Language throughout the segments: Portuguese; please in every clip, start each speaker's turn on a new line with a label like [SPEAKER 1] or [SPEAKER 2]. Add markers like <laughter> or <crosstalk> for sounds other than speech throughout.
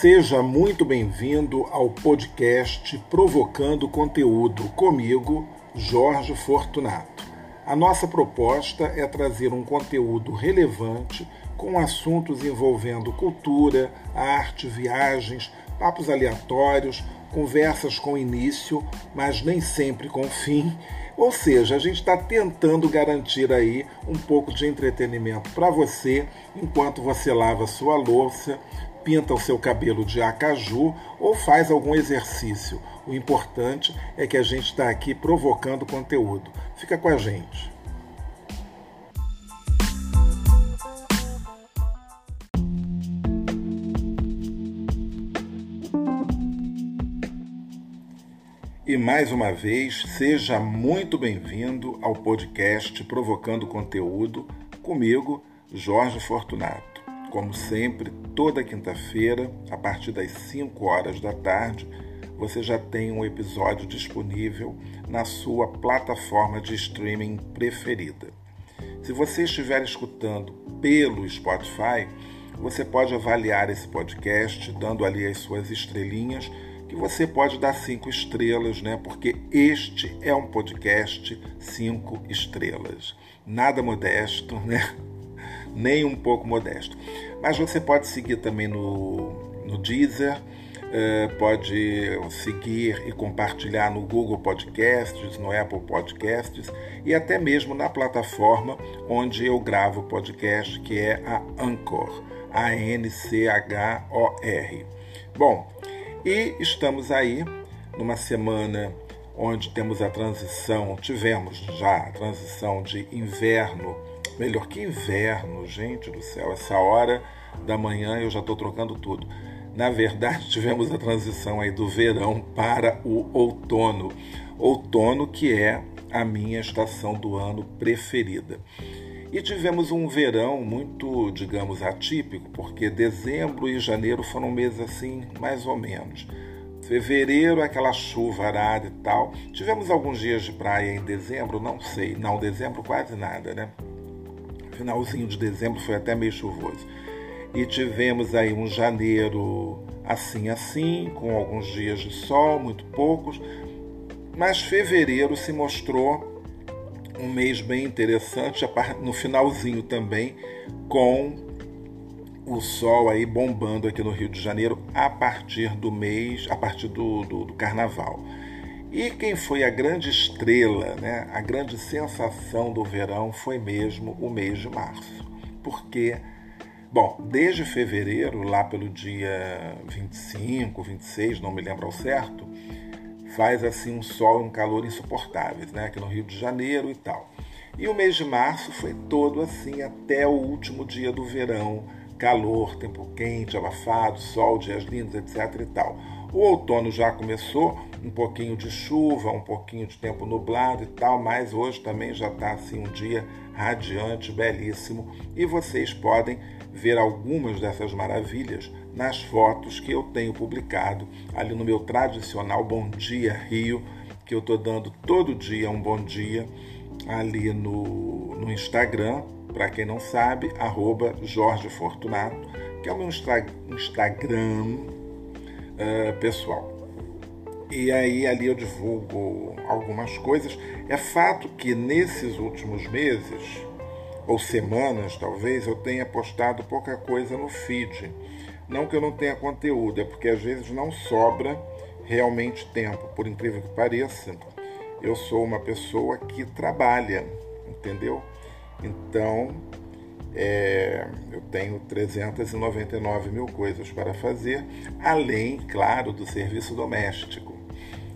[SPEAKER 1] Seja muito bem-vindo ao podcast Provocando Conteúdo comigo, Jorge Fortunato. A nossa proposta é trazer um conteúdo relevante com assuntos envolvendo cultura, arte, viagens, papos aleatórios, conversas com início, mas nem sempre com fim. Ou seja, a gente está tentando garantir aí um pouco de entretenimento para você enquanto você lava sua louça, pinta o seu cabelo de acaju ou faz algum exercício. O importante é que a gente está aqui provocando conteúdo. Fica com a gente. E mais uma vez, seja muito bem-vindo ao podcast Provocando Conteúdo comigo, Jorge Fortunato. Como sempre, toda quinta-feira, a partir das 5 horas da tarde, você já tem um episódio disponível na sua plataforma de streaming preferida. Se você estiver escutando pelo Spotify, você pode avaliar esse podcast dando ali as suas estrelinhas, que você pode dar cinco estrelas, né? Porque este é um podcast cinco estrelas. Nada modesto, né? Nem um pouco modesto. Mas você pode seguir também no, no Deezer, eh, pode seguir e compartilhar no Google Podcasts, no Apple Podcasts e até mesmo na plataforma onde eu gravo podcast, que é a Anchor, A-N-C-H-O-R. Bom, e estamos aí numa semana onde temos a transição, tivemos já a transição de inverno Melhor que inverno, gente do céu. Essa hora da manhã eu já estou trocando tudo. Na verdade, <laughs> tivemos a transição aí do verão para o outono. Outono que é a minha estação do ano preferida. E tivemos um verão muito, digamos, atípico, porque dezembro e janeiro foram meses assim, mais ou menos. Fevereiro, aquela chuva arada e tal. Tivemos alguns dias de praia em dezembro, não sei. Não, dezembro quase nada, né? Finalzinho de dezembro foi até meio chuvoso. E tivemos aí um janeiro assim assim, com alguns dias de sol, muito poucos, mas fevereiro se mostrou um mês bem interessante, no finalzinho também, com o sol aí bombando aqui no Rio de Janeiro a partir do mês, a partir do, do, do carnaval. E quem foi a grande estrela, né, a grande sensação do verão foi mesmo o mês de março. Porque, bom, desde fevereiro, lá pelo dia 25, 26, não me lembro ao certo, faz assim um sol e um calor insuportáveis, né, aqui no Rio de Janeiro e tal. E o mês de março foi todo assim até o último dia do verão, calor, tempo quente, abafado, sol, dias lindos, etc e tal. O outono já começou, um pouquinho de chuva, um pouquinho de tempo nublado e tal, mas hoje também já está assim um dia radiante, belíssimo, e vocês podem ver algumas dessas maravilhas nas fotos que eu tenho publicado ali no meu tradicional Bom Dia Rio, que eu estou dando todo dia um bom dia ali no, no Instagram, para quem não sabe, arroba Jorge Fortunato, que é o meu Instagram uh, pessoal. E aí ali eu divulgo algumas coisas. É fato que nesses últimos meses, ou semanas talvez, eu tenha postado pouca coisa no feed. Não que eu não tenha conteúdo, é porque às vezes não sobra realmente tempo. Por incrível que pareça, eu sou uma pessoa que trabalha, entendeu? Então, é, eu tenho 399 mil coisas para fazer, além, claro, do serviço doméstico,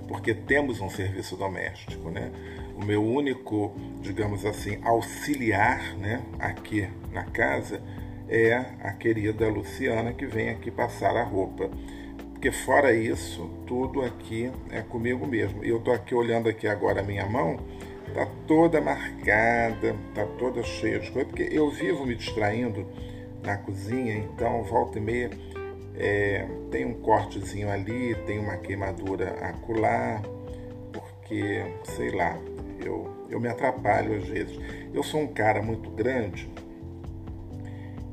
[SPEAKER 1] porque temos um serviço doméstico, né? O meu único, digamos assim, auxiliar, né, aqui na casa é a querida Luciana que vem aqui passar a roupa. Porque fora isso, tudo aqui é comigo mesmo. E eu tô aqui olhando aqui agora a minha mão, tá toda marcada, tá toda cheia de coisa, porque eu vivo me distraindo na cozinha, então volta e meia é, tem um cortezinho ali, tem uma queimadura acolá, porque, sei lá, eu, eu me atrapalho às vezes. Eu sou um cara muito grande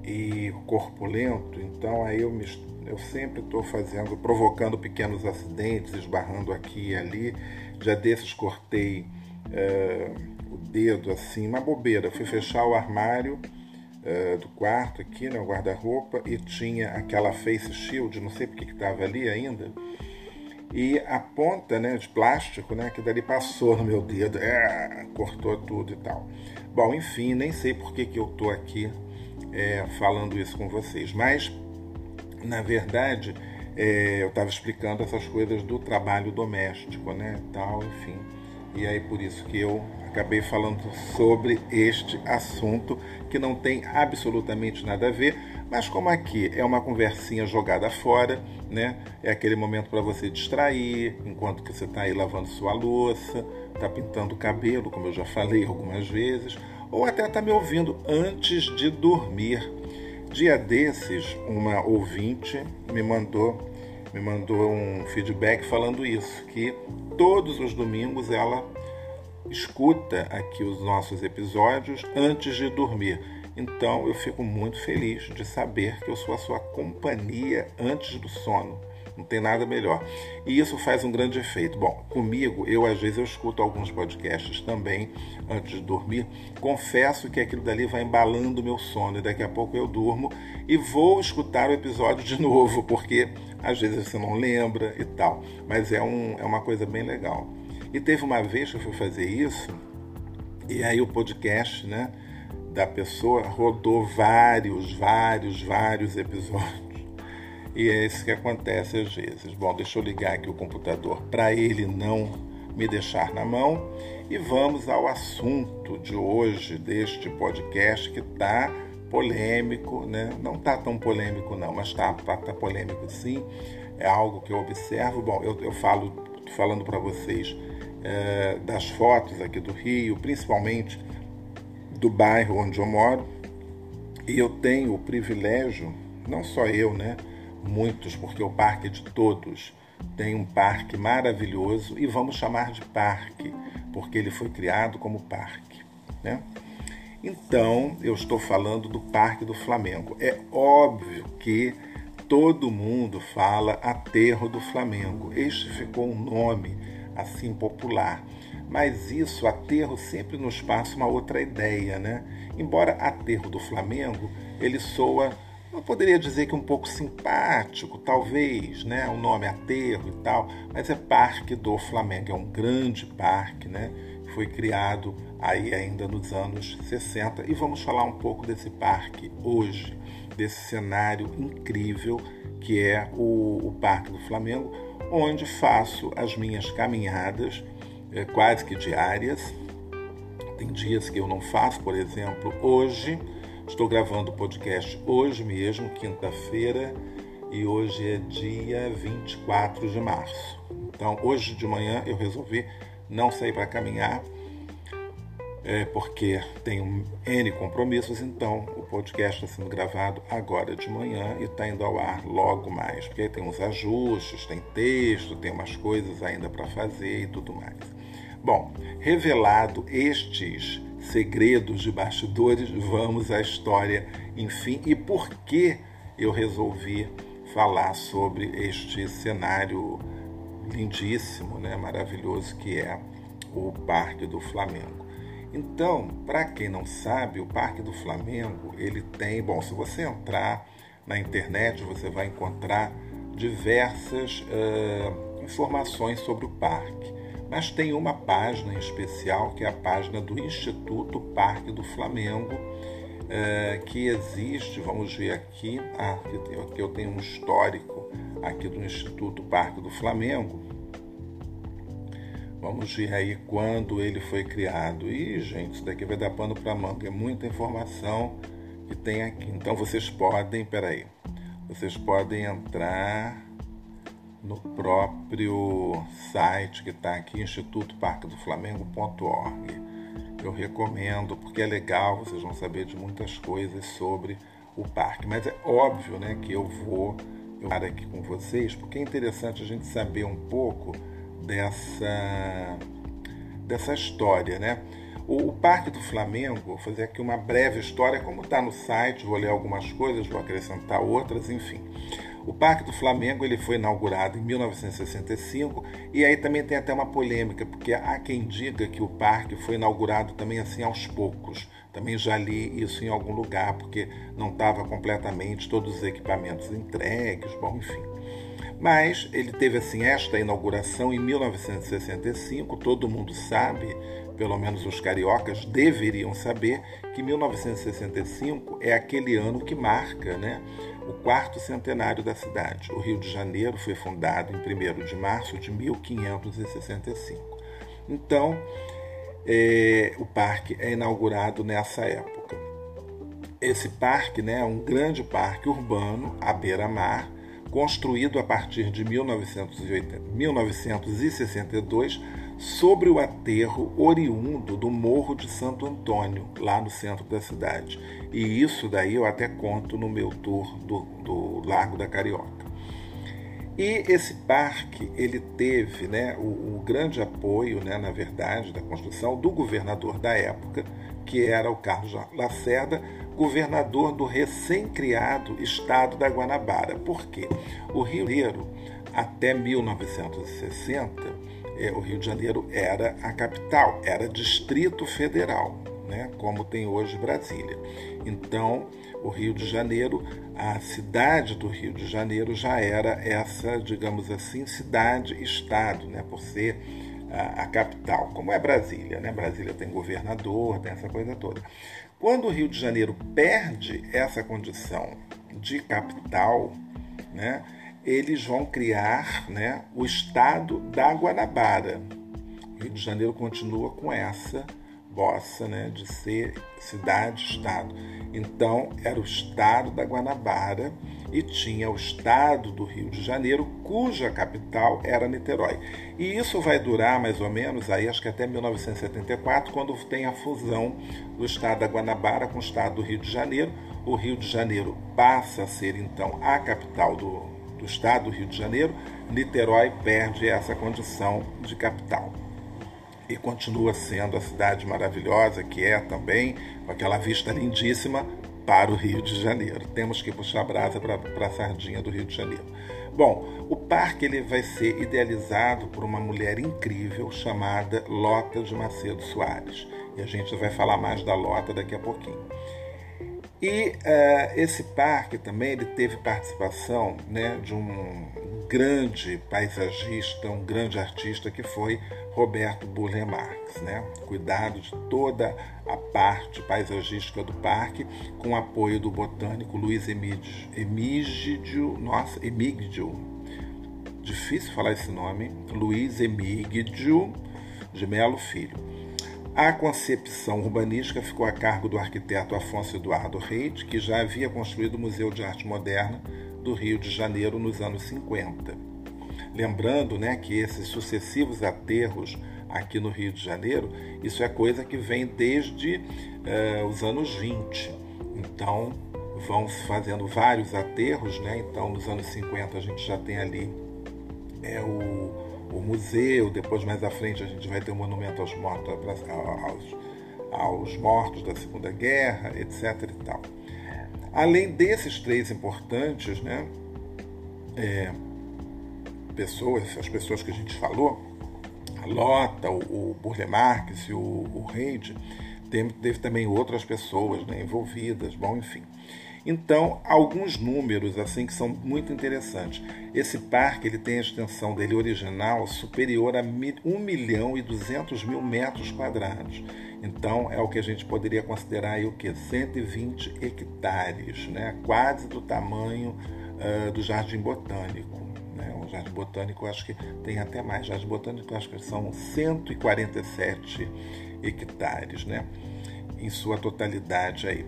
[SPEAKER 1] e corpulento, então aí eu, me, eu sempre estou fazendo, provocando pequenos acidentes, esbarrando aqui e ali. Já desses cortei é, o dedo assim, uma bobeira. Fui fechar o armário é, do quarto aqui, né, o guarda-roupa, e tinha aquela face shield, não sei porque que estava ali ainda. E a ponta né, de plástico, né, que dali passou no meu dedo, é, cortou tudo e tal. Bom, enfim, nem sei por que, que eu estou aqui é, falando isso com vocês, mas na verdade é, eu estava explicando essas coisas do trabalho doméstico, né, tal, enfim, e aí por isso que eu acabei falando sobre este assunto que não tem absolutamente nada a ver, mas como aqui é uma conversinha jogada fora, né, é aquele momento para você distrair enquanto que você está aí lavando sua louça, está pintando o cabelo, como eu já falei algumas vezes ou até está me ouvindo antes de dormir. Dia desses, uma ouvinte me mandou me mandou um feedback falando isso, que todos os domingos ela escuta aqui os nossos episódios antes de dormir. Então eu fico muito feliz de saber que eu sou a sua companhia antes do sono. Não tem nada melhor. E isso faz um grande efeito. Bom, comigo, eu às vezes eu escuto alguns podcasts também antes de dormir. Confesso que aquilo dali vai embalando o meu sono e daqui a pouco eu durmo e vou escutar o episódio de <laughs> novo, porque às vezes você não lembra e tal. Mas é, um, é uma coisa bem legal. E teve uma vez que eu fui fazer isso, e aí o podcast, né, da pessoa rodou vários, vários, vários <laughs> episódios. E é isso que acontece às vezes. Bom, deixa eu ligar aqui o computador para ele não me deixar na mão. E vamos ao assunto de hoje deste podcast que está polêmico, né? Não está tão polêmico não, mas está tá, tá polêmico sim. É algo que eu observo. Bom, eu, eu falo falando para vocês é, das fotos aqui do Rio, principalmente do bairro onde eu moro. E eu tenho o privilégio, não só eu, né? muitos, porque o parque é de todos tem um parque maravilhoso e vamos chamar de parque, porque ele foi criado como parque. Né? Então, eu estou falando do Parque do Flamengo. É óbvio que todo mundo fala Aterro do Flamengo. Este ficou um nome assim popular. Mas isso, aterro, sempre nos passa uma outra ideia, né? Embora aterro do Flamengo, ele soa eu poderia dizer que um pouco simpático, talvez, né? O nome aterro e tal, mas é Parque do Flamengo, é um grande parque, né? Foi criado aí ainda nos anos 60 e vamos falar um pouco desse parque hoje, desse cenário incrível que é o, o Parque do Flamengo, onde faço as minhas caminhadas é, quase que diárias. Tem dias que eu não faço, por exemplo, hoje Estou gravando o podcast hoje mesmo, quinta-feira, e hoje é dia 24 de março. Então, hoje de manhã eu resolvi não sair para caminhar, é, porque tenho N compromissos, então o podcast está sendo gravado agora de manhã e está indo ao ar logo mais, porque tem uns ajustes, tem texto, tem umas coisas ainda para fazer e tudo mais. Bom, revelado estes segredos de bastidores, vamos à história, enfim, e por que eu resolvi falar sobre este cenário lindíssimo, né, maravilhoso que é o Parque do Flamengo. Então, para quem não sabe, o Parque do Flamengo, ele tem, bom, se você entrar na internet, você vai encontrar diversas uh, informações sobre o parque. Mas tem uma página em especial, que é a página do Instituto Parque do Flamengo, é, que existe, vamos ver aqui, ah, aqui eu tenho um histórico aqui do Instituto Parque do Flamengo. Vamos ver aí quando ele foi criado. E, gente, isso daqui vai dar pano para manga. É muita informação que tem aqui. Então vocês podem, peraí, vocês podem entrar no próprio site que está aqui, institutoparquedoflamengo.org. Eu recomendo porque é legal, vocês vão saber de muitas coisas sobre o parque. Mas é óbvio né, que eu vou estar aqui com vocês porque é interessante a gente saber um pouco dessa, dessa história. Né? O, o Parque do Flamengo, vou fazer aqui uma breve história, como está no site, vou ler algumas coisas, vou acrescentar outras, enfim. O Parque do Flamengo ele foi inaugurado em 1965 e aí também tem até uma polêmica, porque há quem diga que o parque foi inaugurado também assim aos poucos. Também já li isso em algum lugar, porque não estava completamente todos os equipamentos entregues, bom, enfim. Mas ele teve assim esta inauguração em 1965, todo mundo sabe, pelo menos os cariocas deveriam saber que 1965 é aquele ano que marca, né, o quarto centenário da cidade. O Rio de Janeiro foi fundado em 1 de março de 1565. Então, é, o parque é inaugurado nessa época. Esse parque né, é um grande parque urbano à beira-mar, construído a partir de 1980, 1962 sobre o aterro oriundo do Morro de Santo Antônio, lá no centro da cidade. E isso daí eu até conto no meu tour do, do Largo da Carioca. E esse parque ele teve né, o, o grande apoio, né, na verdade, da construção do governador da época, que era o Carlos Lacerda, governador do recém-criado estado da Guanabara. Por quê? O Rio de Janeiro, até 1960, é, o Rio de Janeiro era a capital, era Distrito Federal, né, como tem hoje Brasília. Então, o Rio de Janeiro, a cidade do Rio de Janeiro já era essa, digamos assim, cidade-estado, né, por ser a, a, capital, como é Brasília. Né? Brasília tem governador, tem essa coisa toda. Quando o Rio de Janeiro perde essa condição de capital, né, eles vão criar né, o estado da Guanabara. O Rio de Janeiro continua com essa bossa né, de ser cidade-estado. Então, era o estado da Guanabara e tinha o estado do Rio de Janeiro, cuja capital era Niterói. E isso vai durar mais ou menos aí, acho que até 1974, quando tem a fusão do estado da Guanabara com o estado do Rio de Janeiro. O Rio de Janeiro passa a ser então a capital do, do estado do Rio de Janeiro. Niterói perde essa condição de capital e continua sendo a cidade maravilhosa que é também, com aquela vista lindíssima para o Rio de Janeiro. Temos que puxar a brasa para a sardinha do Rio de Janeiro. Bom, o parque ele vai ser idealizado por uma mulher incrível chamada Lota de Macedo Soares. E a gente vai falar mais da Lota daqui a pouquinho. E uh, esse parque também ele teve participação né, de um grande paisagista, um grande artista que foi Roberto Burle Marx, né? Cuidado de toda a parte paisagística do parque, com apoio do botânico Luiz Emígidio, nossa, Emígidio, difícil falar esse nome, Luiz Emígidio de Melo Filho. A concepção urbanística ficou a cargo do arquiteto Afonso Eduardo Reid, que já havia construído o Museu de Arte Moderna do Rio de Janeiro nos anos 50. Lembrando né, que esses sucessivos aterros aqui no Rio de Janeiro, isso é coisa que vem desde uh, os anos 20. Então, vão se fazendo vários aterros, né? Então, nos anos 50 a gente já tem ali é, o, o museu, depois mais à frente a gente vai ter o monumento aos mortos, aos, aos mortos da Segunda Guerra, etc. E tal. Além desses três importantes, né? É, pessoas, as pessoas que a gente falou, a Lota, o, o Burle Marx e o, o Reid, teve, teve também outras pessoas né, envolvidas, bom, enfim. Então, alguns números assim que são muito interessantes. Esse parque ele tem a extensão dele original superior a 1 milhão e 200 mil metros quadrados. Então, é o que a gente poderia considerar aí o que 120 hectares, né? quase do tamanho uh, do Jardim Botânico. O Jardim Botânico acho que tem até mais. Jardim Botânico acho que são 147 hectares, né? Em sua totalidade aí.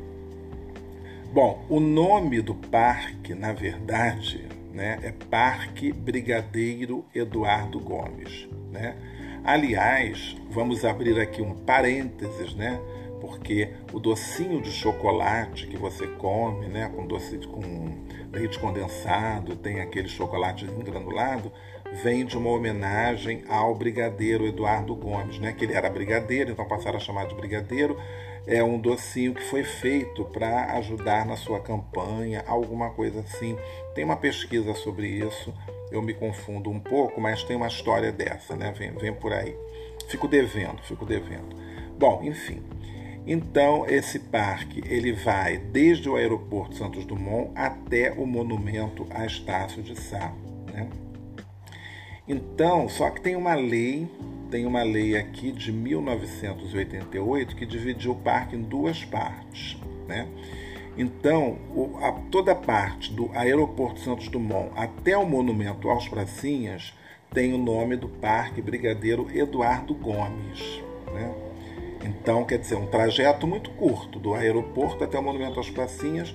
[SPEAKER 1] Bom, o nome do parque, na verdade, né, é Parque Brigadeiro Eduardo Gomes, né? Aliás, vamos abrir aqui um parênteses, né? Porque o docinho de chocolate que você come, né, com doce com leite condensado, tem aquele chocolate granulado, vem de uma homenagem ao brigadeiro Eduardo Gomes, né? Que ele era brigadeiro, então passaram a chamar de brigadeiro. É um docinho que foi feito para ajudar na sua campanha, alguma coisa assim. Tem uma pesquisa sobre isso. Eu me confundo um pouco, mas tem uma história dessa, né? Vem, vem por aí. Fico devendo, fico devendo. Bom, enfim. Então, esse parque ele vai desde o aeroporto Santos Dumont até o monumento a Estácio de Sá. Né? Então, só que tem uma lei, tem uma lei aqui de 1988 que dividiu o parque em duas partes. Né? Então, o, a, toda a parte do aeroporto Santos Dumont até o monumento aos Pracinhas tem o nome do Parque Brigadeiro Eduardo Gomes. Né? Então, quer dizer, um trajeto muito curto, do aeroporto até o Monumento às Pracinhas,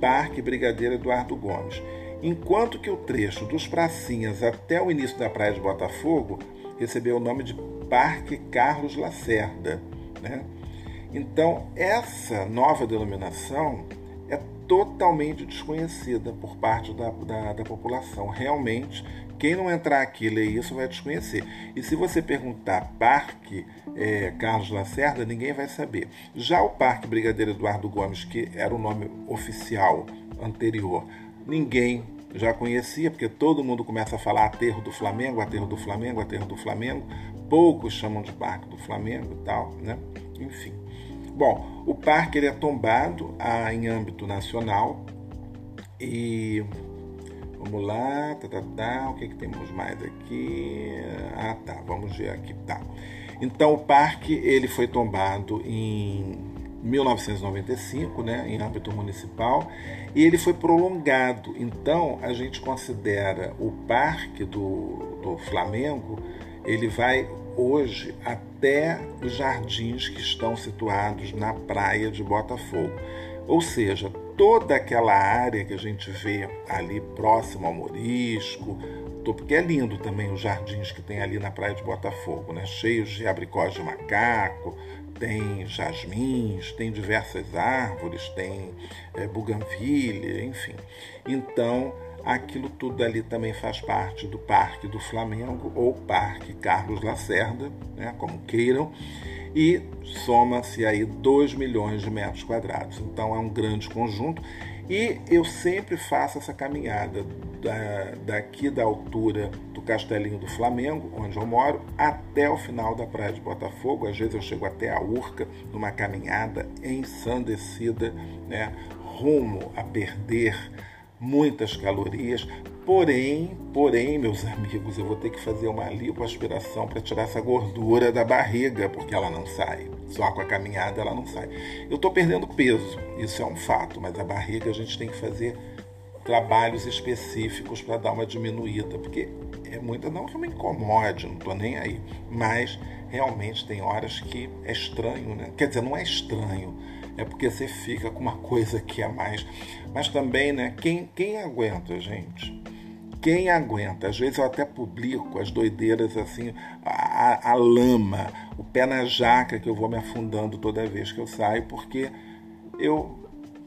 [SPEAKER 1] Parque Brigadeiro Eduardo Gomes. Enquanto que o trecho dos Pracinhas até o início da Praia de Botafogo recebeu o nome de Parque Carlos Lacerda. Né? Então, essa nova denominação é totalmente desconhecida por parte da, da, da população. Realmente, quem não entrar aqui e ler isso vai desconhecer. E se você perguntar Parque é, Carlos Lacerda, ninguém vai saber. Já o Parque Brigadeiro Eduardo Gomes, que era o nome oficial anterior, ninguém já conhecia, porque todo mundo começa a falar aterro do Flamengo, aterro do Flamengo, aterro do Flamengo. Poucos chamam de Parque do Flamengo e tal, né? Enfim. Bom, o parque ele é tombado ah, em âmbito nacional e Vamos lá, tá, tá, tá. O que, que temos mais aqui? Ah, tá. Vamos ver aqui, tá. Então o parque ele foi tombado em 1995, né, em âmbito municipal, e ele foi prolongado. Então a gente considera o parque do, do Flamengo, ele vai hoje até os jardins que estão situados na praia de Botafogo. Ou seja, toda aquela área que a gente vê ali próximo ao Morisco, porque é lindo também os jardins que tem ali na praia de Botafogo, né? cheios de abricós de macaco, tem jasmins, tem diversas árvores, tem é, enfim. Então, aquilo tudo ali também faz parte do Parque do Flamengo ou Parque Carlos Lacerda, né? como queiram e soma-se aí 2 milhões de metros quadrados. Então é um grande conjunto e eu sempre faço essa caminhada da, daqui da altura do Castelinho do Flamengo, onde eu moro, até o final da Praia de Botafogo. Às vezes eu chego até a Urca, numa caminhada ensandecida, né, rumo a perder muitas calorias, Porém, porém, meus amigos, eu vou ter que fazer uma lipoaspiração para tirar essa gordura da barriga, porque ela não sai. Só com a caminhada ela não sai. Eu estou perdendo peso, isso é um fato, mas a barriga a gente tem que fazer trabalhos específicos para dar uma diminuída, porque é muita, não que eu me incomode, não estou nem aí, mas realmente tem horas que é estranho, né? Quer dizer, não é estranho, é porque você fica com uma coisa que é mais. Mas também, né? Quem, quem aguenta, gente? Quem aguenta? Às vezes eu até publico as doideiras assim, a, a, lama, o pé na jaca que eu vou me afundando toda vez que eu saio, porque eu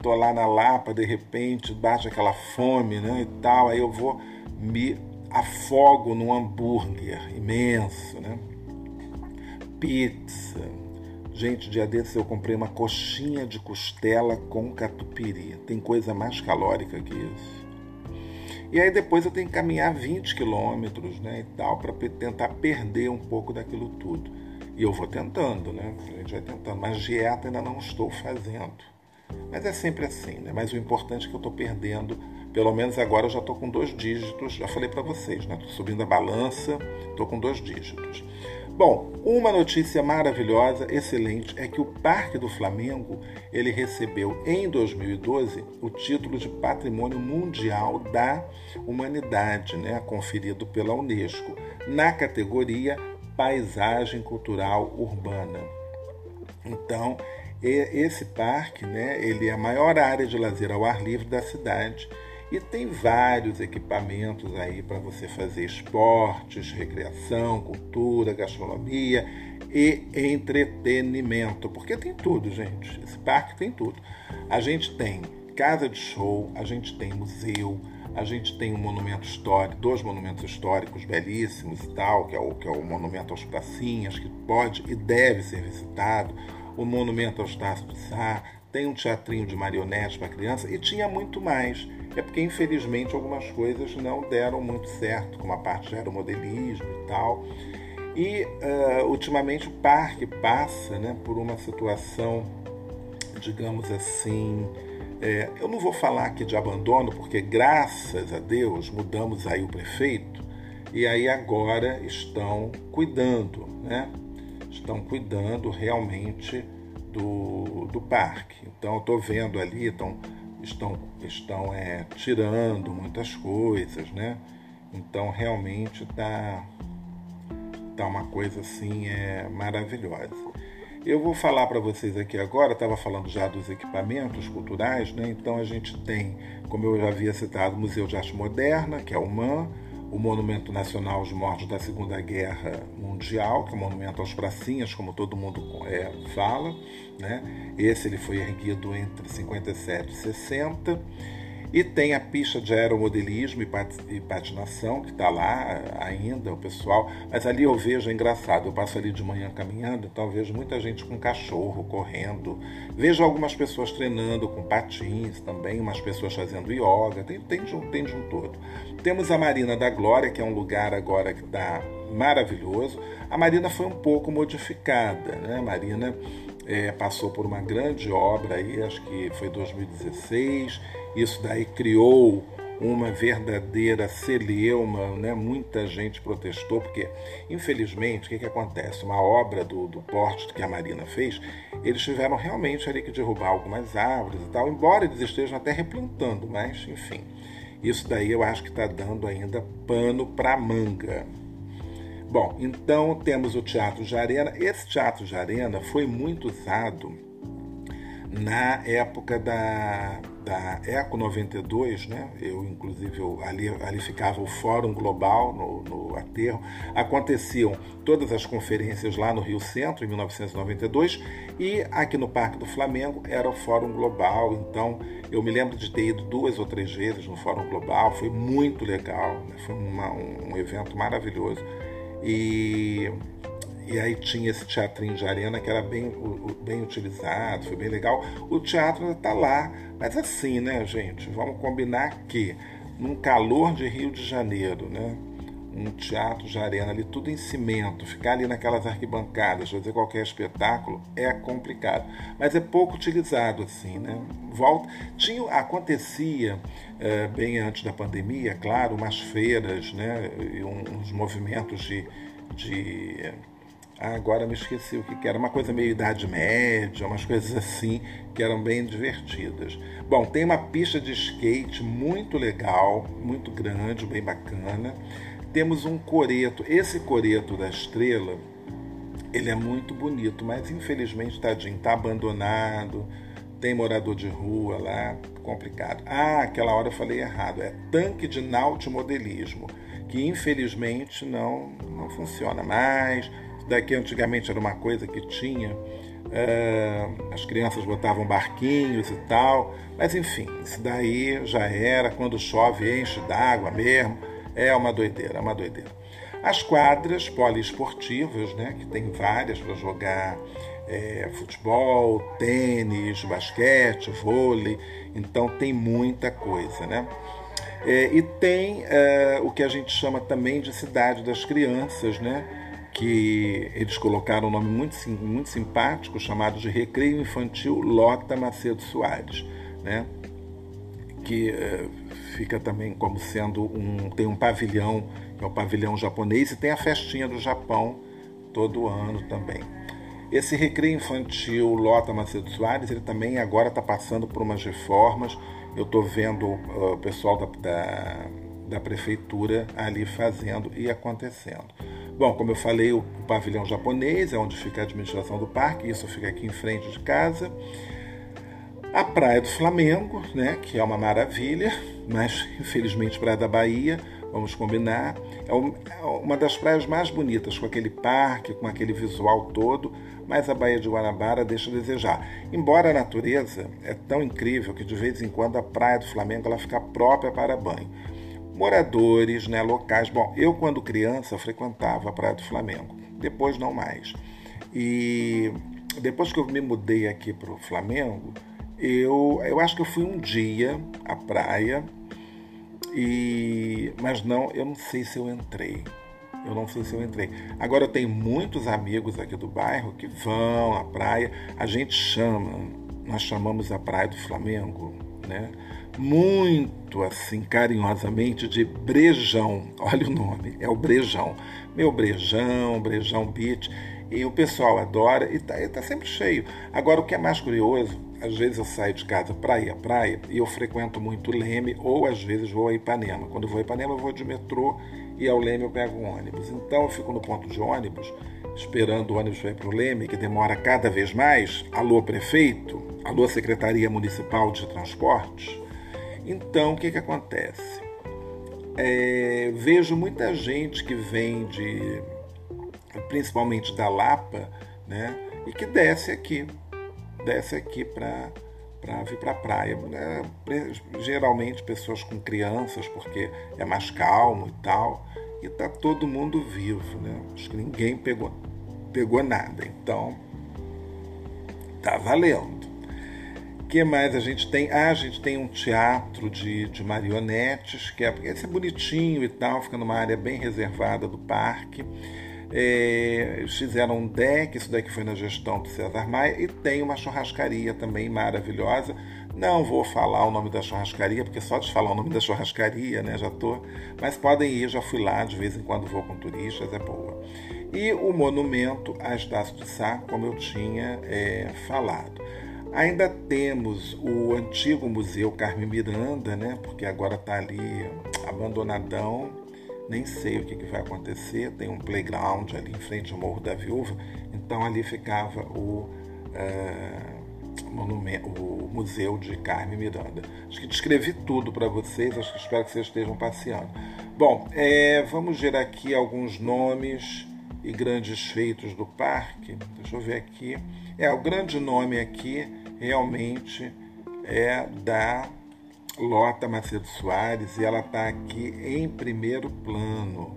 [SPEAKER 1] tô lá na Lapa, de repente bate aquela fome, né, e tal, aí eu vou me afogo num hambúrguer imenso, né? Pizza. Gente, dia desses eu comprei uma coxinha de costela com catupiry. Tem coisa mais calórica que isso. E aí depois eu tenho que caminhar 20 quilômetros né, e tal, para tentar perder um pouco daquilo tudo. E eu vou tentando, né? A gente vai tentando, mas dieta ainda não estou fazendo. Mas é sempre assim, né? Mas o importante é que eu estou perdendo, pelo menos agora eu já estou com dois dígitos, já falei para vocês, né? Estou subindo a balança, estou com dois dígitos. Bom, uma notícia maravilhosa, excelente, é que o Parque do Flamengo ele recebeu em 2012 o título de Patrimônio Mundial da Humanidade, né, conferido pela UNESCO, na categoria Paisagem Cultural Urbana. Então, esse parque, né, ele é a maior área de lazer ao ar livre da cidade e tem vários equipamentos aí para você fazer esportes, recreação, cultura, gastronomia e entretenimento, porque tem tudo, gente. Esse parque tem tudo. A gente tem casa de show, a gente tem museu, A gente tem um monumento histórico, dois monumentos históricos belíssimos e tal, que é o, que é o Monumento aos Pracinhas, que pode e deve ser visitado, o Monumento aos Taços de Sá, tem um teatrinho de marionetes para criança e tinha muito mais. É porque, infelizmente, algumas coisas não deram muito certo, como a parte de aeromodelismo e tal. E, uh, ultimamente, o parque passa né, por uma situação, digamos assim, é, eu não vou falar aqui de abandono, porque graças a Deus mudamos aí o prefeito e aí agora estão cuidando, né? Estão cuidando realmente do, do parque. Então eu estou vendo ali, estão, estão, estão é, tirando muitas coisas, né? Então realmente está tá uma coisa assim é, maravilhosa. Eu vou falar para vocês aqui agora, estava falando já dos equipamentos culturais, né? Então a gente tem, como eu já havia citado, o Museu de Arte Moderna, que é o MAN, o Monumento Nacional aos Mortos da Segunda Guerra Mundial, que é o monumento aos pracinhas, como todo mundo é, fala, né? Esse ele foi erguido entre 57 e 60. E tem a pista de aeromodelismo e patinação, que está lá ainda, o pessoal. Mas ali eu vejo, é engraçado, eu passo ali de manhã caminhando, então vejo muita gente com cachorro correndo. Vejo algumas pessoas treinando com patins também, umas pessoas fazendo yoga, tem, tem, de, um, tem de um todo. Temos a Marina da Glória, que é um lugar agora que está maravilhoso. A Marina foi um pouco modificada, né? A Marina é, passou por uma grande obra aí, acho que foi 2016. Isso daí criou uma verdadeira celeuma, né? muita gente protestou, porque, infelizmente, o que, que acontece? Uma obra do, do porte que a Marina fez, eles tiveram realmente ali que derrubar algumas árvores e tal, embora eles estejam até replantando, mas, enfim, isso daí eu acho que está dando ainda pano para manga. Bom, então temos o Teatro de Arena. Esse Teatro de Arena foi muito usado na época da, da Eco 92, né? Eu, inclusive, eu, ali, ali ficava o Fórum Global no, no aterro. Aconteciam todas as conferências lá no Rio Centro, em 1992, e aqui no Parque do Flamengo era o Fórum Global. Então, eu me lembro de ter ido duas ou três vezes no Fórum Global, foi muito legal, né? foi uma, um, um evento maravilhoso. E, e aí tinha esse teatrinho de arena que era bem, bem utilizado, foi bem legal. O teatro está lá, mas assim, né, gente? Vamos combinar que num calor de Rio de Janeiro, né? um teatro de arena ali, tudo em cimento, ficar ali naquelas arquibancadas, fazer qualquer espetáculo é complicado, mas é pouco utilizado assim, né? Volta, tinha, acontecia é, bem antes da pandemia, claro, umas feiras, né? E uns movimentos de, de agora me esqueci o que era, uma coisa meio idade média, umas coisas assim que eram bem divertidas. Bom, tem uma pista de skate muito legal, muito grande, bem bacana temos um coreto. Esse coreto da estrela, ele é muito bonito, mas infelizmente, tadinho, está abandonado, tem morador de rua lá, complicado. Ah, aquela hora eu falei errado, é tanque de nautimodelismo, que infelizmente não, não funciona mais. Daqui antigamente era uma coisa que tinha, uh, as crianças botavam barquinhos e tal, mas enfim, isso daí já era, quando chove enche d'água mesmo, é uma doideira, é uma doideira. As quadras poliesportivas, né, que tem várias para jogar é, futebol, tênis, basquete, vôlei, então tem muita coisa, né? É, e tem é, o que a gente chama também de cidade das crianças, né? Que eles colocaram um nome muito, muito simpático chamado de Recreio Infantil Lota Macedo Soares, né? Que é, fica também como sendo um. tem um pavilhão, que é o pavilhão japonês, e tem a festinha do Japão todo ano também. Esse recreio infantil Lota Macedo Soares, ele também agora está passando por umas reformas. Eu estou vendo uh, o pessoal da, da, da, prefeitura ali fazendo e acontecendo. Bom, como eu falei, o, pavilhão japonês é onde fica a administração do parque, isso fica aqui em frente de casa. A Praia do Flamengo, né, que é uma maravilha, mas infelizmente Praia da Bahia, vamos combinar, é, é uma das praias mais bonitas, com aquele parque, com aquele visual todo, mas a Baía de Guanabara deixa a desejar. Embora a natureza é tão incrível que de vez em quando a praia do Flamengo ela fica própria para banho. Moradores, né, locais. Bom, eu quando criança frequentava a praia do Flamengo, depois não mais. E depois que eu me mudei aqui para o Flamengo, eu, eu acho que eu fui um dia à praia, e mas não, eu não sei se eu entrei. Eu não sei se eu entrei. Agora eu tenho muitos amigos aqui do bairro que vão à praia. A gente chama, nós chamamos a praia do Flamengo, né? Muito assim carinhosamente de Brejão. Olha o nome, é o Brejão. Meu Brejão, Brejão Beach. E o pessoal adora e está tá sempre cheio. Agora, o que é mais curioso, às vezes eu saio de casa para ir à praia e eu frequento muito Leme ou às vezes vou a Ipanema. Quando vou a Ipanema, eu vou de metrô e ao Leme eu pego um ônibus. Então eu fico no ponto de ônibus, esperando o ônibus ir para o Leme, que demora cada vez mais. Alô, prefeito? Alô, Secretaria Municipal de Transportes? Então, o que, que acontece? É, vejo muita gente que vem de principalmente da Lapa, né? E que desce aqui, desce aqui para para vir para a praia. Né? Geralmente pessoas com crianças, porque é mais calmo e tal. E tá todo mundo vivo, né? Acho que ninguém pegou, pegou nada. Então, tá valendo. Que mais a gente tem? Ah, a gente tem um teatro de, de marionetes, que é, esse é bonitinho e tal, fica numa área bem reservada do parque. É, eles fizeram um deck, isso daqui foi na gestão do César Maia, e tem uma churrascaria também maravilhosa. Não vou falar o nome da churrascaria, porque só de falar o nome da churrascaria, né, já tô. Mas podem ir, já fui lá, de vez em quando vou com turistas, é boa. E o monumento a Estácio de Sá, como eu tinha é, falado. Ainda temos o antigo Museu Carme Miranda, né, porque agora está ali abandonadão, nem sei o que, que vai acontecer. Tem um playground ali em frente ao Morro da Viúva, então ali ficava o, uh, monumento, o Museu de Carme Miranda. Acho que descrevi tudo para vocês, acho que espero que vocês estejam passeando. Bom, é, vamos ver aqui alguns nomes e grandes feitos do parque. Deixa eu ver aqui. É, o grande nome aqui realmente é da Lota Macedo Soares e ela está aqui em primeiro plano,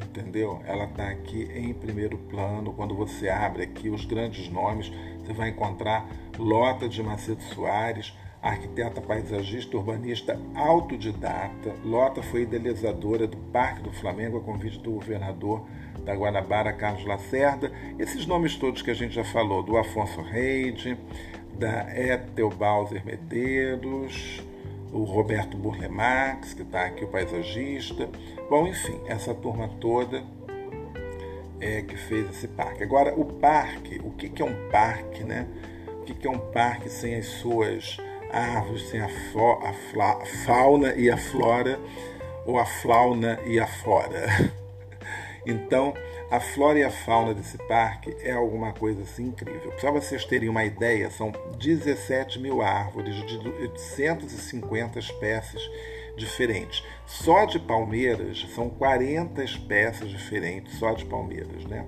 [SPEAKER 1] entendeu? Ela está aqui em primeiro plano. Quando você abre aqui os grandes nomes, você vai encontrar Lota de Macedo Soares, arquiteta paisagista, urbanista autodidata. Lota foi idealizadora do Parque do Flamengo a convite do governador da Guanabara, Carlos Lacerda. Esses nomes todos que a gente já falou, do Afonso Reide, da Ethel Bauser Medeiros, o Roberto Burlemax, que está aqui, o paisagista. Bom, enfim, essa turma toda é, que fez esse parque. Agora, o parque, o que, que é um parque, né? O que, que é um parque sem as suas árvores, sem a, a, fauna e a flora, ou a fauna e a flora? <laughs> então, a flora e a fauna desse parque é alguma coisa assim incrível. Só vocês terem uma ideia, são 17 mil árvores de 850 espécies diferentes. Só de palmeiras são 40 espécies diferentes, só de palmeiras, né?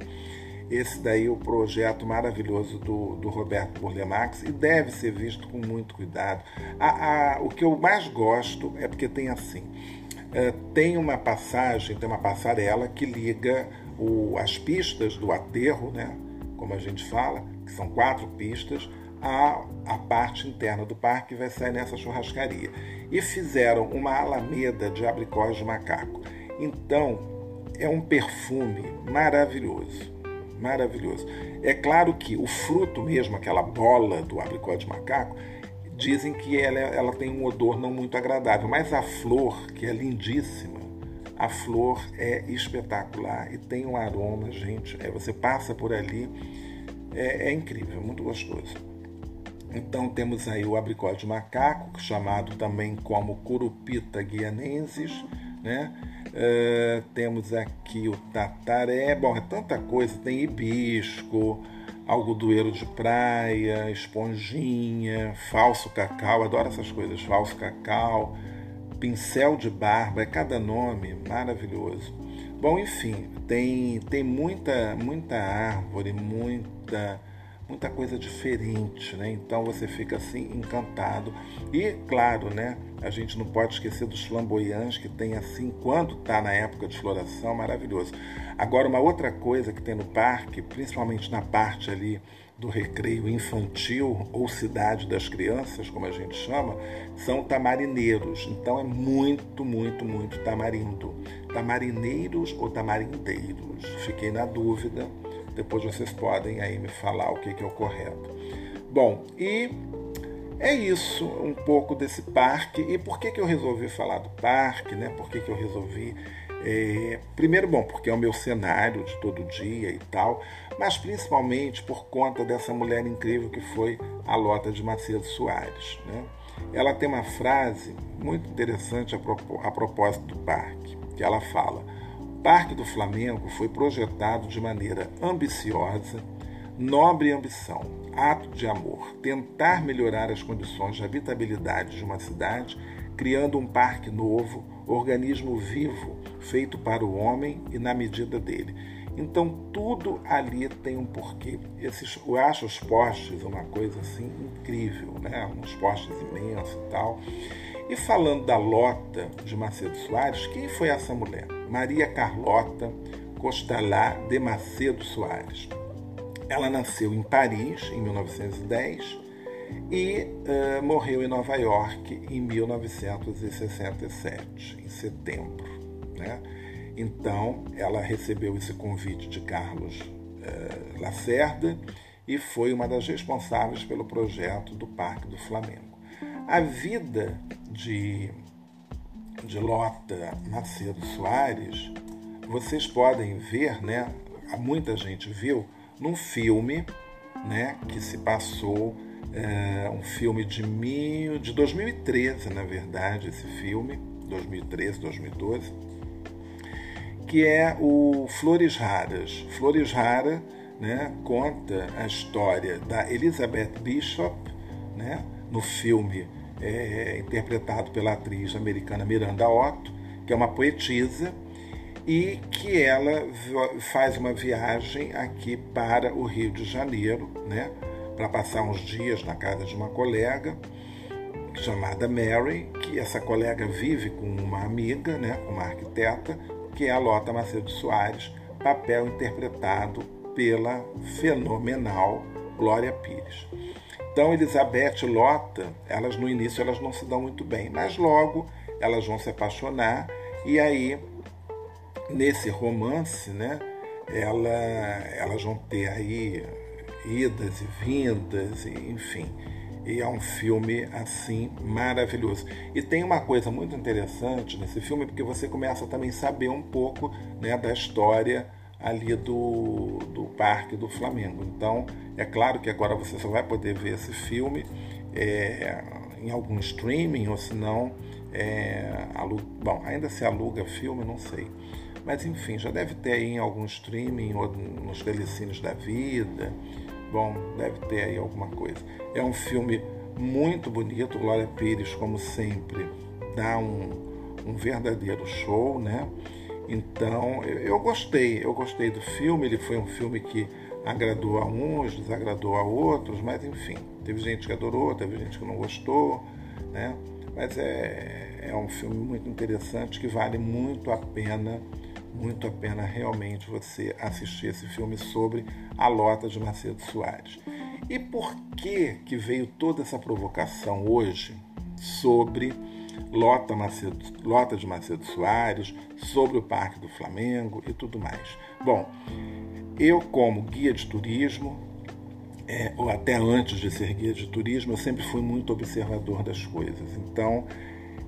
[SPEAKER 1] Esse daí é o projeto maravilhoso do, do Roberto Burlemax e deve ser visto com muito cuidado. A, a, o que eu mais gosto é porque tem assim, é, tem uma passagem, tem uma passarela que liga o, as pistas do aterro, né, como a gente fala, que são quatro pistas, a, a parte interna do parque vai sair nessa churrascaria. E fizeram uma alameda de abricós de macaco. Então, é um perfume maravilhoso. Maravilhoso. É claro que o fruto mesmo, aquela bola do abricó de macaco, dizem que ela, ela tem um odor não muito agradável, mas a flor, que é lindíssima, a flor é espetacular e tem um aroma, gente. É, você passa por ali, é, é incrível, é muito gostoso. Então temos aí o abricó de macaco, chamado também como curupita guianensis, né? Uh, temos aqui o tataré, bom, é tanta coisa, tem hibisco, algodoeiro de praia, esponjinha, falso cacau, adoro essas coisas, falso cacau, pincel de barba, é cada nome maravilhoso. Bom, enfim, tem, tem muita, muita árvore, muita muita coisa diferente, né? Então você fica assim encantado. E claro, né? A gente não pode esquecer dos flamboyantes que tem assim quando está na época de floração, maravilhoso. Agora uma outra coisa que tem no parque, principalmente na parte ali do recreio infantil ou cidade das crianças, como a gente chama, são tamarineiros. Então é muito, muito, muito tamarindo. Tamarineiros ou tamarindeiros? Fiquei na dúvida. Depois vocês podem aí me falar o que, que é o correto. Bom, e é isso, um pouco desse parque. E por que, que eu resolvi falar do parque, né? Por que, que eu resolvi é, primeiro, bom, porque é o meu cenário de todo dia e tal, mas principalmente por conta dessa mulher incrível que foi a Lota de Macedo Soares. Né? Ela tem uma frase muito interessante a propósito do parque, que ela fala: o Parque do Flamengo foi projetado de maneira ambiciosa, nobre ambição, ato de amor, tentar melhorar as condições de habitabilidade de uma cidade, criando um parque novo, organismo vivo, feito para o homem e na medida dele. Então tudo ali tem um porquê. Esses, eu acho os postes uma coisa assim incrível, né? Uns postes imensos e tal. E falando da Lota de Macedo Soares, quem foi essa mulher? Maria Carlota Costalá de Macedo Soares. Ela nasceu em Paris em 1910 e uh, morreu em Nova York em 1967, em setembro. Né? Então, ela recebeu esse convite de Carlos uh, Lacerda e foi uma das responsáveis pelo projeto do Parque do Flamengo. A vida de, de Lota Macedo Soares, vocês podem ver, né? Muita gente viu num filme, né? Que se passou é um filme de, mil, de 2013, na verdade, esse filme, 2013, 2012, que é o Flores Raras. Flores Rara né, conta a história da Elizabeth Bishop, né, no filme é, interpretado pela atriz americana Miranda Otto, que é uma poetisa, e que ela faz uma viagem aqui para o Rio de Janeiro, né, para passar uns dias na casa de uma colega chamada Mary, que essa colega vive com uma amiga, né, uma arquiteta, que é a Lota Macedo Soares, papel interpretado pela fenomenal Glória Pires. Então, Elizabeth e Lota, elas no início elas não se dão muito bem, mas logo elas vão se apaixonar e aí nesse romance, né, ela, elas vão ter aí idas e vindas, enfim. E é um filme assim maravilhoso. E tem uma coisa muito interessante nesse filme, porque você começa também a saber um pouco né, da história ali do, do Parque do Flamengo. Então, é claro que agora você só vai poder ver esse filme é, em algum streaming, ou se não, é, bom, ainda se aluga filme, não sei. Mas enfim, já deve ter aí em algum streaming ou nos telecines da vida. Bom, deve ter aí alguma coisa. É um filme muito bonito. Glória Pires, como sempre, dá um, um verdadeiro show, né? Então, eu, eu gostei, eu gostei do filme. Ele foi um filme que agradou a uns, desagradou a outros, mas enfim, teve gente que adorou, teve gente que não gostou, né? Mas é, é um filme muito interessante que vale muito a pena muito a pena realmente você assistir esse filme sobre a Lota de Macedo Soares. E por que que veio toda essa provocação hoje sobre Lota, Macedo, Lota de Macedo Soares, sobre o Parque do Flamengo e tudo mais? Bom, eu como guia de turismo, é, ou até antes de ser guia de turismo, eu sempre fui muito observador das coisas. Então,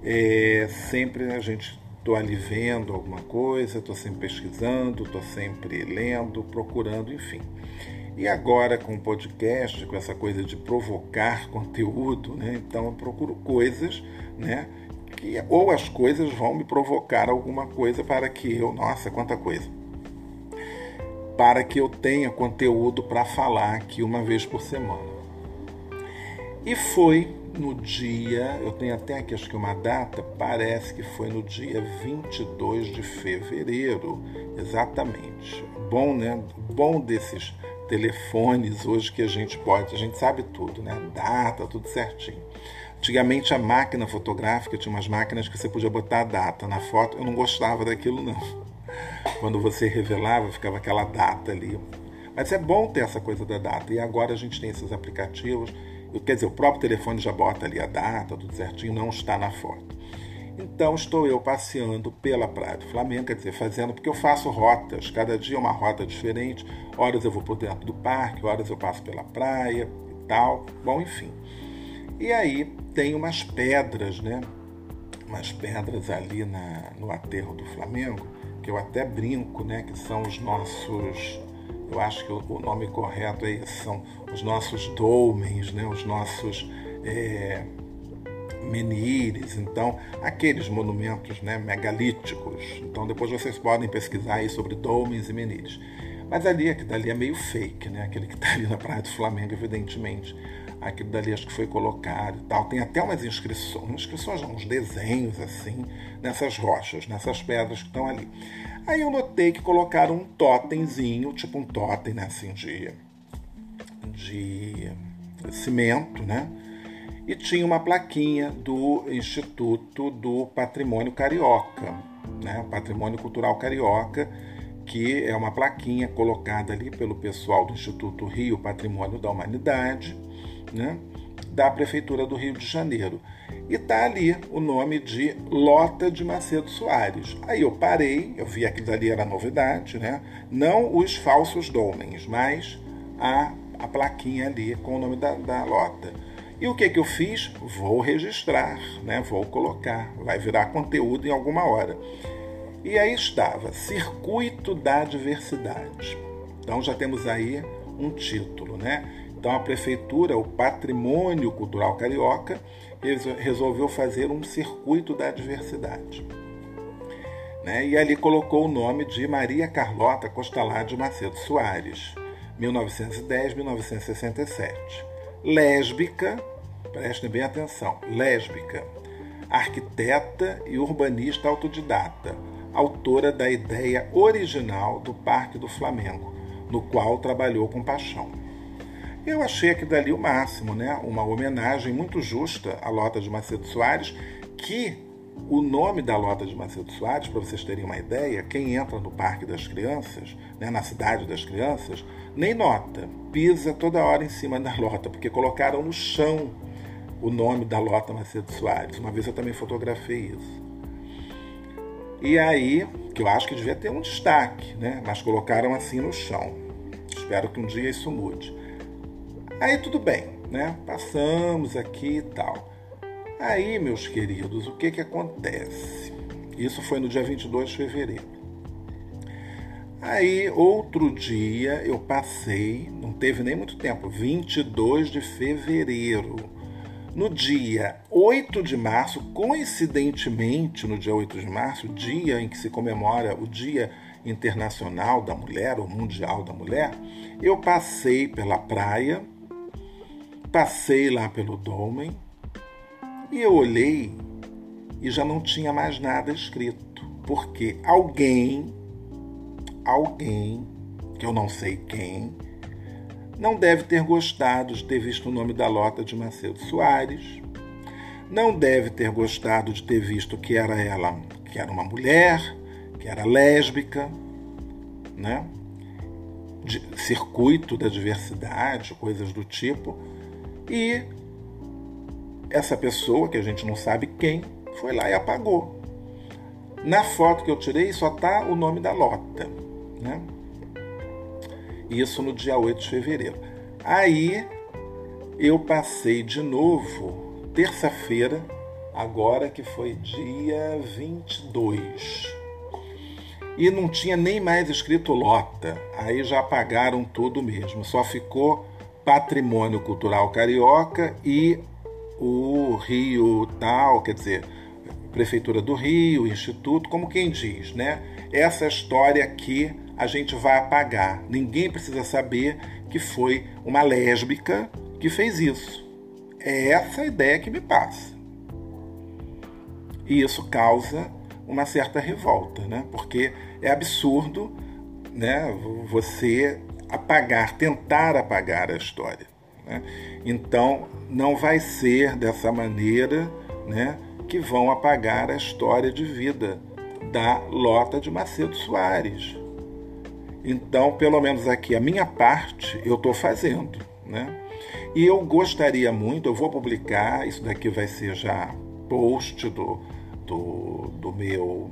[SPEAKER 1] é, sempre a gente Estou ali vendo alguma coisa, estou sempre pesquisando, estou sempre lendo, procurando, enfim. E agora com o podcast, com essa coisa de provocar <laughs> conteúdo, né? então eu procuro coisas, né? Que, ou as coisas vão me provocar alguma coisa para que eu, nossa, quanta coisa, para que eu tenha conteúdo para falar aqui uma vez por semana. E foi no dia, eu tenho até aqui acho que uma data, parece que foi no dia 22 de fevereiro, exatamente. Bom, né? Bom desses telefones hoje que a gente pode, a gente sabe tudo, né? Data, tudo certinho. Antigamente a máquina fotográfica tinha umas máquinas que você podia botar a data na foto. Eu não gostava daquilo não. Quando você revelava, ficava aquela data ali. Mas é bom ter essa coisa da data. E agora a gente tem esses aplicativos. Quer dizer, o próprio telefone já bota ali a data, tudo certinho, não está na foto. Então estou eu passeando pela Praia do Flamengo, quer dizer, fazendo, porque eu faço rotas, cada dia uma rota diferente. Horas eu vou por dentro do parque, horas eu passo pela praia e tal. Bom, enfim. E aí tem umas pedras, né? Umas pedras ali na, no aterro do Flamengo, que eu até brinco, né? Que são os nossos. Eu acho que o nome correto aí são os nossos dolmens, né? Os nossos é, menires, então aqueles monumentos né, megalíticos. Então depois vocês podem pesquisar aí sobre dolmens e menires. Mas ali, aquele dali é meio fake, né? Aquele que está ali na Praia do Flamengo, evidentemente aquilo dali acho que foi colocado e tal. Tem até umas inscrições, inscrições uns desenhos assim, nessas rochas, nessas pedras que estão ali. Aí eu notei que colocaram um totemzinho, tipo um totem, né, assim, de, de cimento, né? E tinha uma plaquinha do Instituto do Patrimônio Carioca, né? Patrimônio Cultural Carioca, que é uma plaquinha colocada ali pelo pessoal do Instituto Rio Patrimônio da Humanidade, né, da Prefeitura do Rio de Janeiro. E tá ali o nome de Lota de Macedo Soares. Aí eu parei, eu vi aquilo ali era novidade, né? Não os falsos dolmens, mas a, a plaquinha ali com o nome da, da Lota. E o que, que eu fiz? Vou registrar, né? vou colocar, vai virar conteúdo em alguma hora. E aí estava, Circuito da Diversidade. Então já temos aí um título, né? Então a prefeitura, o Patrimônio Cultural Carioca, resolveu fazer um circuito da diversidade. Né? E ali colocou o nome de Maria Carlota Costalá de Macedo Soares, 1910-1967. Lésbica, prestem bem atenção, lésbica, arquiteta e urbanista autodidata, autora da ideia original do Parque do Flamengo, no qual trabalhou com paixão. Eu achei aqui dali o máximo, né? Uma homenagem muito justa à Lota de Macedo Soares, que o nome da Lota de Macedo Soares, para vocês terem uma ideia, quem entra no Parque das Crianças, né, na Cidade das Crianças, nem nota, pisa toda hora em cima da lota, porque colocaram no chão o nome da Lota Macedo Soares. Uma vez eu também fotografei isso. E aí, que eu acho que devia ter um destaque, né? mas colocaram assim no chão. Espero que um dia isso mude. Aí tudo bem, né? Passamos aqui e tal. Aí, meus queridos, o que que acontece? Isso foi no dia 22 de fevereiro. Aí, outro dia, eu passei, não teve nem muito tempo, 22 de fevereiro. No dia 8 de março, coincidentemente no dia 8 de março, dia em que se comemora o Dia Internacional da Mulher, ou Mundial da Mulher, eu passei pela praia Passei lá pelo dolmen e eu olhei e já não tinha mais nada escrito, porque alguém, alguém, que eu não sei quem, não deve ter gostado de ter visto o nome da lota de Macedo Soares, não deve ter gostado de ter visto que era ela, que era uma mulher, que era lésbica, né? De circuito da diversidade, coisas do tipo e essa pessoa, que a gente não sabe quem, foi lá e apagou. Na foto que eu tirei só tá o nome da lota, né? Isso no dia 8 de fevereiro. Aí eu passei de novo, terça-feira, agora que foi dia 22. E não tinha nem mais escrito lota. Aí já apagaram tudo mesmo. Só ficou patrimônio cultural carioca e o Rio tal, quer dizer, Prefeitura do Rio, Instituto, como quem diz, né? Essa história aqui a gente vai apagar. Ninguém precisa saber que foi uma lésbica que fez isso. É essa a ideia que me passa. E isso causa uma certa revolta, né? Porque é absurdo, né? Você apagar, tentar apagar a história. Né? Então, não vai ser dessa maneira né, que vão apagar a história de vida da Lota de Macedo Soares. Então, pelo menos aqui, a minha parte eu estou fazendo. Né? E eu gostaria muito, eu vou publicar, isso daqui vai ser já post do, do, do meu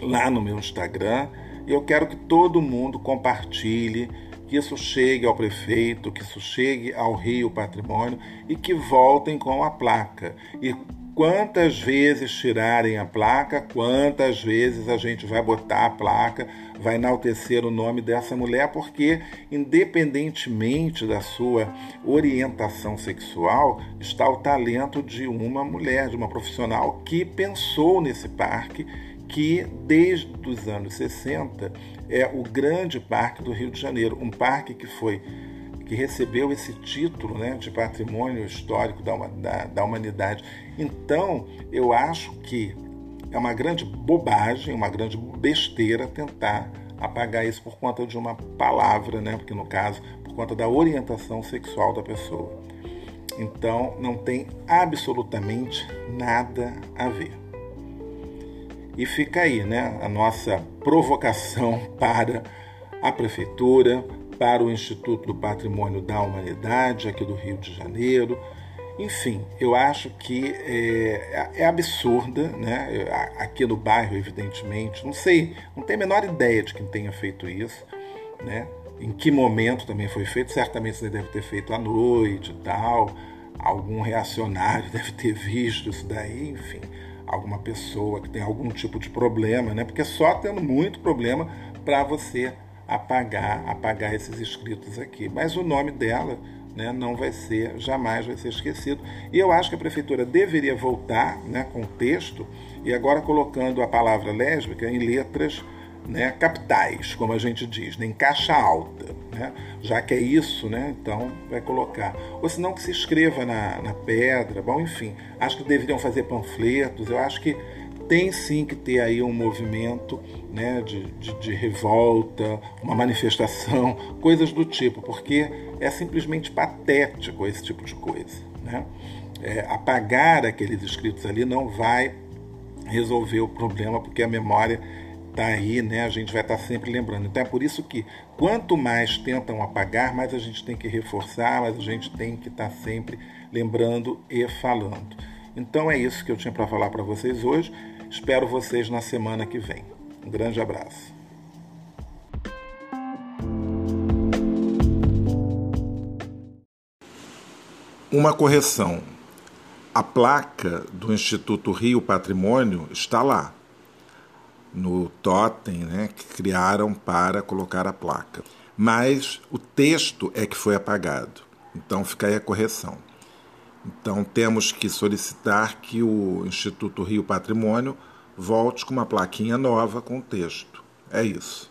[SPEAKER 1] lá no meu Instagram. E eu quero que todo mundo compartilhe, que isso chegue ao prefeito, que isso chegue ao Rio Patrimônio e que voltem com a placa. E quantas vezes tirarem a placa, quantas vezes a gente vai botar a placa, vai enaltecer o nome dessa mulher, porque independentemente da sua orientação sexual, está o talento de uma mulher, de uma profissional que pensou nesse parque que desde os anos 60 é o grande parque do Rio de Janeiro, um parque que foi que recebeu esse título né, de patrimônio histórico da, da, da humanidade. Então, eu acho que é uma grande bobagem, uma grande besteira tentar apagar isso por conta de uma palavra, né? Porque no caso, por conta da orientação sexual da pessoa. Então, não tem absolutamente nada a ver. E fica aí, né, a nossa provocação <laughs> para a prefeitura, para o Instituto do Patrimônio da Humanidade aqui do Rio de Janeiro. Enfim, eu acho que é, é absurda, né? Aqui no bairro, evidentemente, não sei, não tenho a menor ideia de quem tenha feito isso, né? Em que momento também foi feito? Certamente você deve ter feito à noite e tal. Algum reacionário <laughs> deve ter visto isso daí, enfim alguma pessoa que tem algum tipo de problema, né? Porque só tendo muito problema para você apagar, apagar esses escritos aqui. Mas o nome dela, né, não vai ser, jamais vai ser esquecido. E eu acho que a prefeitura deveria voltar, né, com o texto e agora colocando a palavra lésbica em letras né, capitais, como a gente diz, né, em caixa alta, né, já que é isso, né, então vai colocar. Ou senão que se escreva na, na pedra, bom, enfim, acho que deveriam fazer panfletos, eu acho que tem sim que ter aí um movimento né, de, de, de, revolta, uma manifestação, <laughs> coisas do tipo, porque é simplesmente patético esse tipo de coisa. Né? É, apagar aqueles escritos ali não vai resolver o problema, porque a memória está aí, né? A gente vai estar tá sempre lembrando. Então é por isso que quanto mais tentam apagar, mais a gente tem que reforçar, mais a gente tem que estar tá sempre lembrando e falando. Então é isso que eu tinha para falar para vocês hoje. Espero vocês na semana que vem. Um grande abraço. Uma correção. A placa do Instituto Rio Patrimônio está lá no totem né, que criaram para colocar a placa. Mas o texto é que foi apagado. Então fica aí a correção. Então temos que solicitar que o Instituto Rio Patrimônio volte com uma plaquinha nova com texto. É isso.